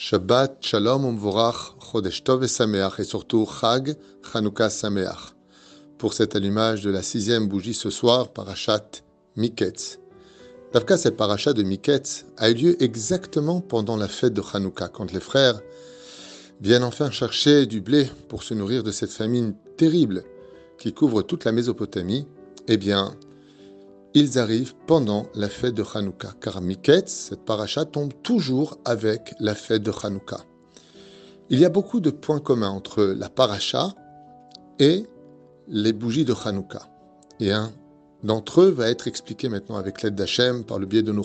Shabbat, Shalom, Umvorach, Chodesh Tov et Sameach, et surtout Chag, Chanukah Sameach. Pour cet allumage de la sixième bougie ce soir, Parashat Miketz. Davka, cette parachat de Miketz a eu lieu exactement pendant la fête de Chanukah, quand les frères viennent enfin chercher du blé pour se nourrir de cette famine terrible qui couvre toute la Mésopotamie. Eh bien, ils arrivent pendant la fête de Hanouka, car Miketz, cette paracha, tombe toujours avec la fête de Hanouka. Il y a beaucoup de points communs entre la paracha et les bougies de Hanouka. Et un d'entre eux va être expliqué maintenant avec l'aide d'Hachem par le biais de nos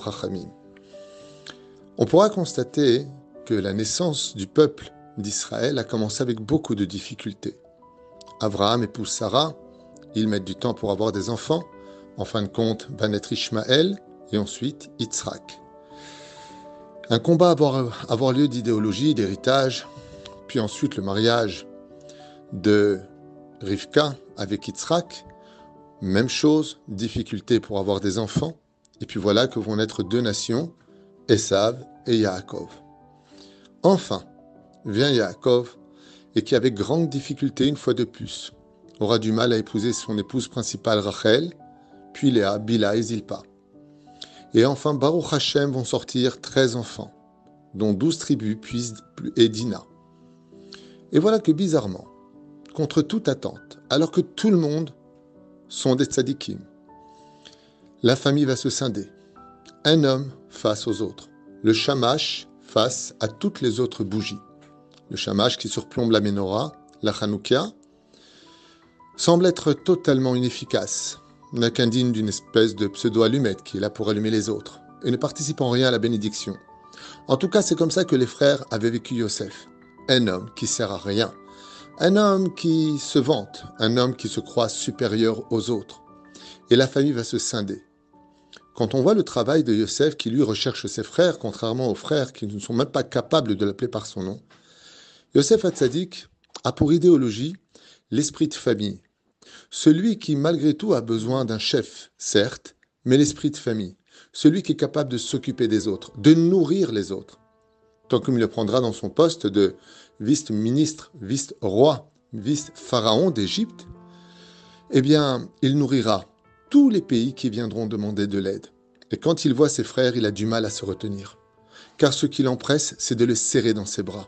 On pourra constater que la naissance du peuple d'Israël a commencé avec beaucoup de difficultés. Abraham épouse Sarah, ils mettent du temps pour avoir des enfants, en fin de compte, va naître Ishmaël et ensuite Yitzhak. Un combat avoir, avoir lieu d'idéologie, d'héritage, puis ensuite le mariage de Rivka avec Yitzhak. Même chose, difficulté pour avoir des enfants. Et puis voilà que vont naître deux nations, Esav et Yaakov. Enfin, vient Yaakov, et qui avec grande difficulté, une fois de plus, aura du mal à épouser son épouse principale Rachel, puis Léa, Bila et Zilpa. Et enfin, Baruch Hashem vont sortir 13 enfants, dont 12 tribus, puis et Dina. Et voilà que bizarrement, contre toute attente, alors que tout le monde sont des tzadikim, la famille va se scinder. Un homme face aux autres. Le shamash face à toutes les autres bougies. Le shamash qui surplombe la menorah, la chanoukia, semble être totalement inefficace n'a qu'indigne d'une espèce de pseudo-allumette qui est là pour allumer les autres, et ne participe en rien à la bénédiction. En tout cas, c'est comme ça que les frères avaient vécu Yosef. Un homme qui sert à rien. Un homme qui se vante. Un homme qui se croit supérieur aux autres. Et la famille va se scinder. Quand on voit le travail de Yosef qui lui recherche ses frères, contrairement aux frères qui ne sont même pas capables de l'appeler par son nom, Yosef Hatzadik a pour idéologie l'esprit de famille, celui qui, malgré tout, a besoin d'un chef, certes, mais l'esprit de famille. Celui qui est capable de s'occuper des autres, de nourrir les autres. Tant qu'il le prendra dans son poste de vice-ministre, vice-roi, vice-pharaon d'Égypte, eh bien, il nourrira tous les pays qui viendront demander de l'aide. Et quand il voit ses frères, il a du mal à se retenir. Car ce qui l'empresse, c'est de les serrer dans ses bras.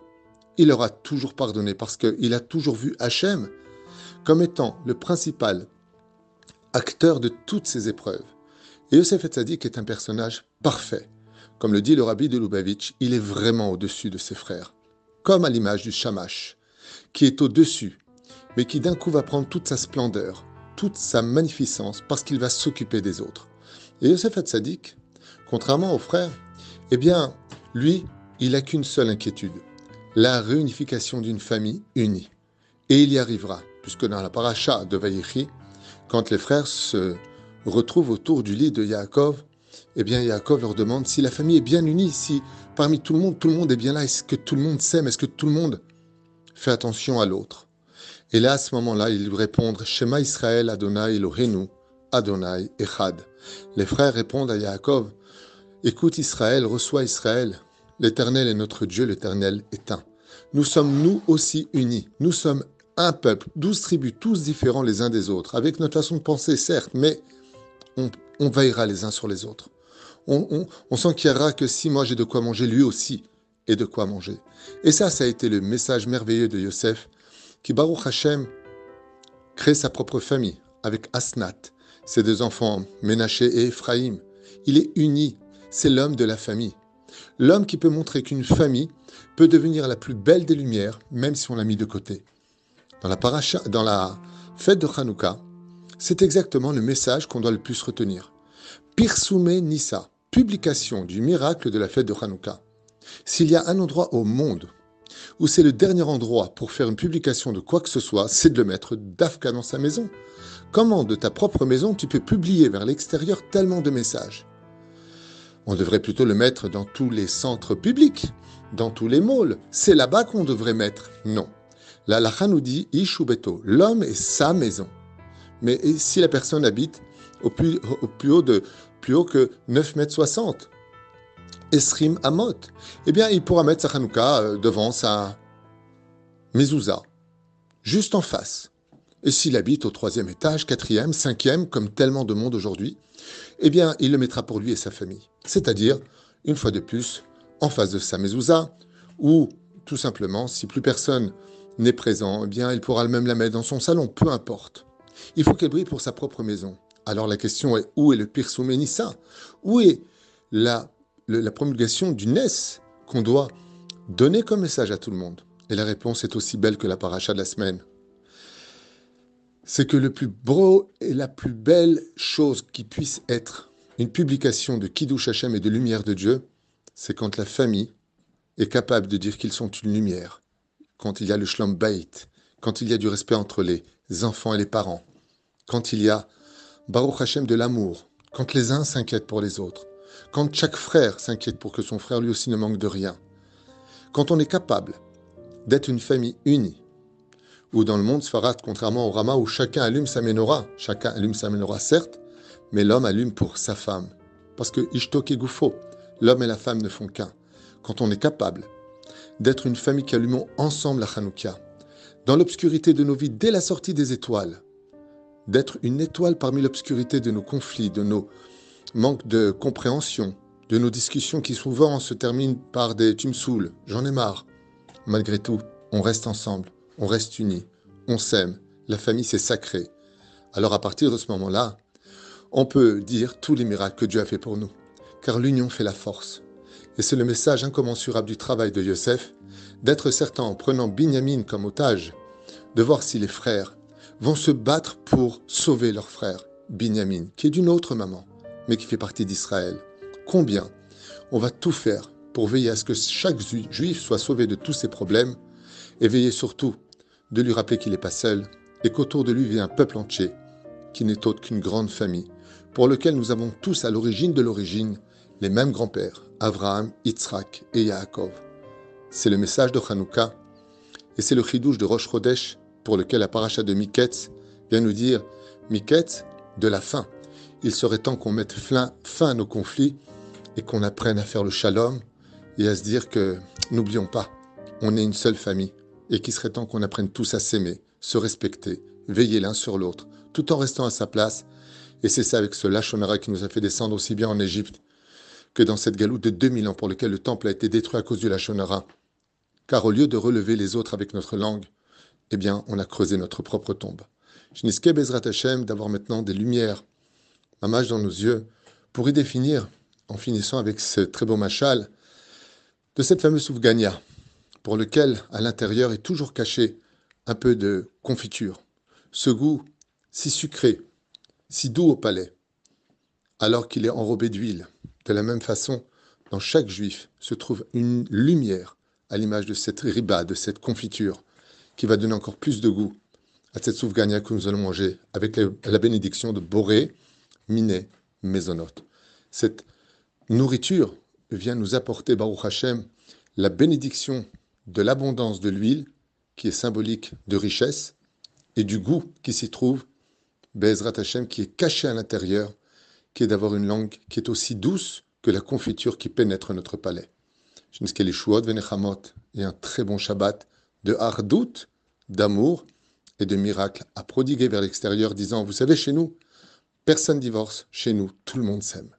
Il leur a toujours pardonné parce qu'il a toujours vu Hachem comme étant le principal acteur de toutes ces épreuves. Et Yosef Etzadik est un personnage parfait. Comme le dit le rabbi de Lubavitch, il est vraiment au-dessus de ses frères, comme à l'image du Shamash, qui est au-dessus, mais qui d'un coup va prendre toute sa splendeur, toute sa magnificence, parce qu'il va s'occuper des autres. Et Yosef Etzadik, contrairement aux frères, eh bien, lui, il n'a qu'une seule inquiétude, la réunification d'une famille unie. Et il y arrivera puisque dans la paracha de Vaïchi, quand les frères se retrouvent autour du lit de Yaakov, eh bien Yaakov leur demande si la famille est bien unie, si parmi tout le monde, tout le monde est bien là, est-ce que tout le monde s'aime, est-ce que tout le monde fait attention à l'autre? Et là, à ce moment-là, ils lui répondent Shema Israël Adonai Elohenu, Adonai Echad. Les frères répondent à Yaakov Écoute Israël, reçois Israël, l'Éternel est notre Dieu, l'Éternel est un. Nous sommes nous aussi unis, nous sommes un peuple, douze tribus, tous différents les uns des autres, avec notre façon de penser, certes, mais on, veillera les uns sur les autres. On, on, que si moi j'ai de quoi manger, lui aussi et de quoi manger. Et ça, ça a été le message merveilleux de Yosef, qui, Baruch Hashem, crée sa propre famille avec Asnat, ses deux enfants, Ménaché et Ephraïm. Il est uni, c'est l'homme de la famille. L'homme qui peut montrer qu'une famille peut devenir la plus belle des lumières, même si on l'a mis de côté. Dans la, fête de Hanouka, c'est exactement le message qu'on doit le plus retenir. Pirsume Nissa, publication du miracle de la fête de Hanouka. S'il y a un endroit au monde où c'est le dernier endroit pour faire une publication de quoi que ce soit, c'est de le mettre d'Afka dans sa maison. Comment de ta propre maison tu peux publier vers l'extérieur tellement de messages? On devrait plutôt le mettre dans tous les centres publics, dans tous les malls. C'est là-bas qu'on devrait mettre. Non. La lacha nous dit Ishubeto, l'homme est sa maison. Mais si la personne habite au plus, haut, de, plus haut que 9 mètres 60 Esrim Amot, eh bien, il pourra mettre sa Hanouka euh, devant sa mezouza, juste en face. Et s'il habite au troisième étage, quatrième, cinquième, comme tellement de monde aujourd'hui, eh bien, il le mettra pour lui et sa famille. C'est-à-dire, une fois de plus, en face de sa mezouza, ou tout simplement, si plus personne n'est présent, eh bien, il pourra même la mettre dans son salon, peu importe. Il faut qu'elle brille pour sa propre maison. Alors la question est, où est le Pirsum Où est la, la promulgation du NES qu'on doit donner comme message à tout le monde? Et la réponse est aussi belle que la paracha de la semaine. C'est que le plus beau et la plus belle chose qui puisse être une publication de Kiddush Hashem et de lumière de Dieu, c'est quand la famille est capable de dire qu'ils sont une lumière, quand il y a le Shlom Bait, quand il y a du respect entre les enfants et les parents, quand il y a Baruch Hashem de l'amour, quand les uns s'inquiètent pour les autres, quand chaque frère s'inquiète pour que son frère lui aussi ne manque de rien, quand on est capable d'être une famille unie, ou dans le monde Sfarad, contrairement au Rama où chacun allume sa menorah, chacun allume sa menorah certes, mais l'homme allume pour sa femme. Parce que Ishtok et Goufo, l'homme et la femme ne font qu'un. Quand on est capable d'être une famille qui allumons ensemble la Hanouka, dans l'obscurité de nos vies, dès la sortie des étoiles, d'être une étoile parmi l'obscurité de nos conflits, de nos manques de compréhension, de nos discussions qui souvent se terminent par des tu j'en ai marre. Malgré tout, on reste ensemble, on reste unis, on s'aime, la famille c'est sacré. Alors à partir de ce moment-là, on peut dire tous les miracles que Dieu a fait pour nous, car l'union fait la force. Et c'est le message incommensurable du travail de Yosef, d'être certain en prenant Binyamin comme otage, de voir si les frères vont se battre pour sauver leur frère, Binyamin, qui est d'une autre maman, mais qui fait partie d'Israël. Combien on va tout faire pour veiller à ce que chaque juif soit sauvé de tous ses problèmes, et veiller surtout de lui rappeler qu'il n'est pas seul, et qu'autour de lui vit un peuple entier, qui n'est autre qu'une grande famille, pour lequel nous avons tous à l'origine de l'origine les mêmes grands-pères, Abraham, Yitzhak et Yaakov. C'est le message de Hanouka, et c'est le chidouche de Rosh Chodesh, pour lequel la paracha de Miketz vient nous dire Miketz, de la fin. Il serait temps qu'on mette fin, fin à nos conflits et qu'on apprenne à faire le shalom et à se dire que n'oublions pas, on est une seule famille et qu'il serait temps qu'on apprenne tous à s'aimer, se respecter, veiller l'un sur l'autre, tout en restant à sa place. Et c'est ça avec ce Lachonara qui nous a fait descendre aussi bien en Égypte que dans cette galoute de 2000 ans pour lequel le temple a été détruit à cause du Lachonara. Car au lieu de relever les autres avec notre langue, eh bien, on a creusé notre propre tombe. Je n'esque Bezrat Hashem d'avoir maintenant des lumières, mage dans nos yeux, pour y définir, en finissant avec ce très beau machal, de cette fameuse soufgania, pour lequel, à l'intérieur, est toujours caché un peu de confiture. Ce goût si sucré, si doux au palais, alors qu'il est enrobé d'huile. De la même façon, dans chaque juif se trouve une lumière à l'image de cette riba, de cette confiture, qui va donner encore plus de goût à cette soufgania que nous allons manger avec la bénédiction de Boré, Miné, Maisonot. Cette nourriture vient nous apporter, Baruch Hashem, la bénédiction de l'abondance de l'huile, qui est symbolique de richesse, et du goût qui s'y trouve, Bezrat Hashem, qui est caché à l'intérieur, qui est d'avoir une langue qui est aussi douce que la confiture qui pénètre notre palais. Et un très bon Shabbat de hardout, d'amour et de miracles à prodiguer vers l'extérieur, disant, vous savez, chez nous, personne divorce, chez nous, tout le monde s'aime.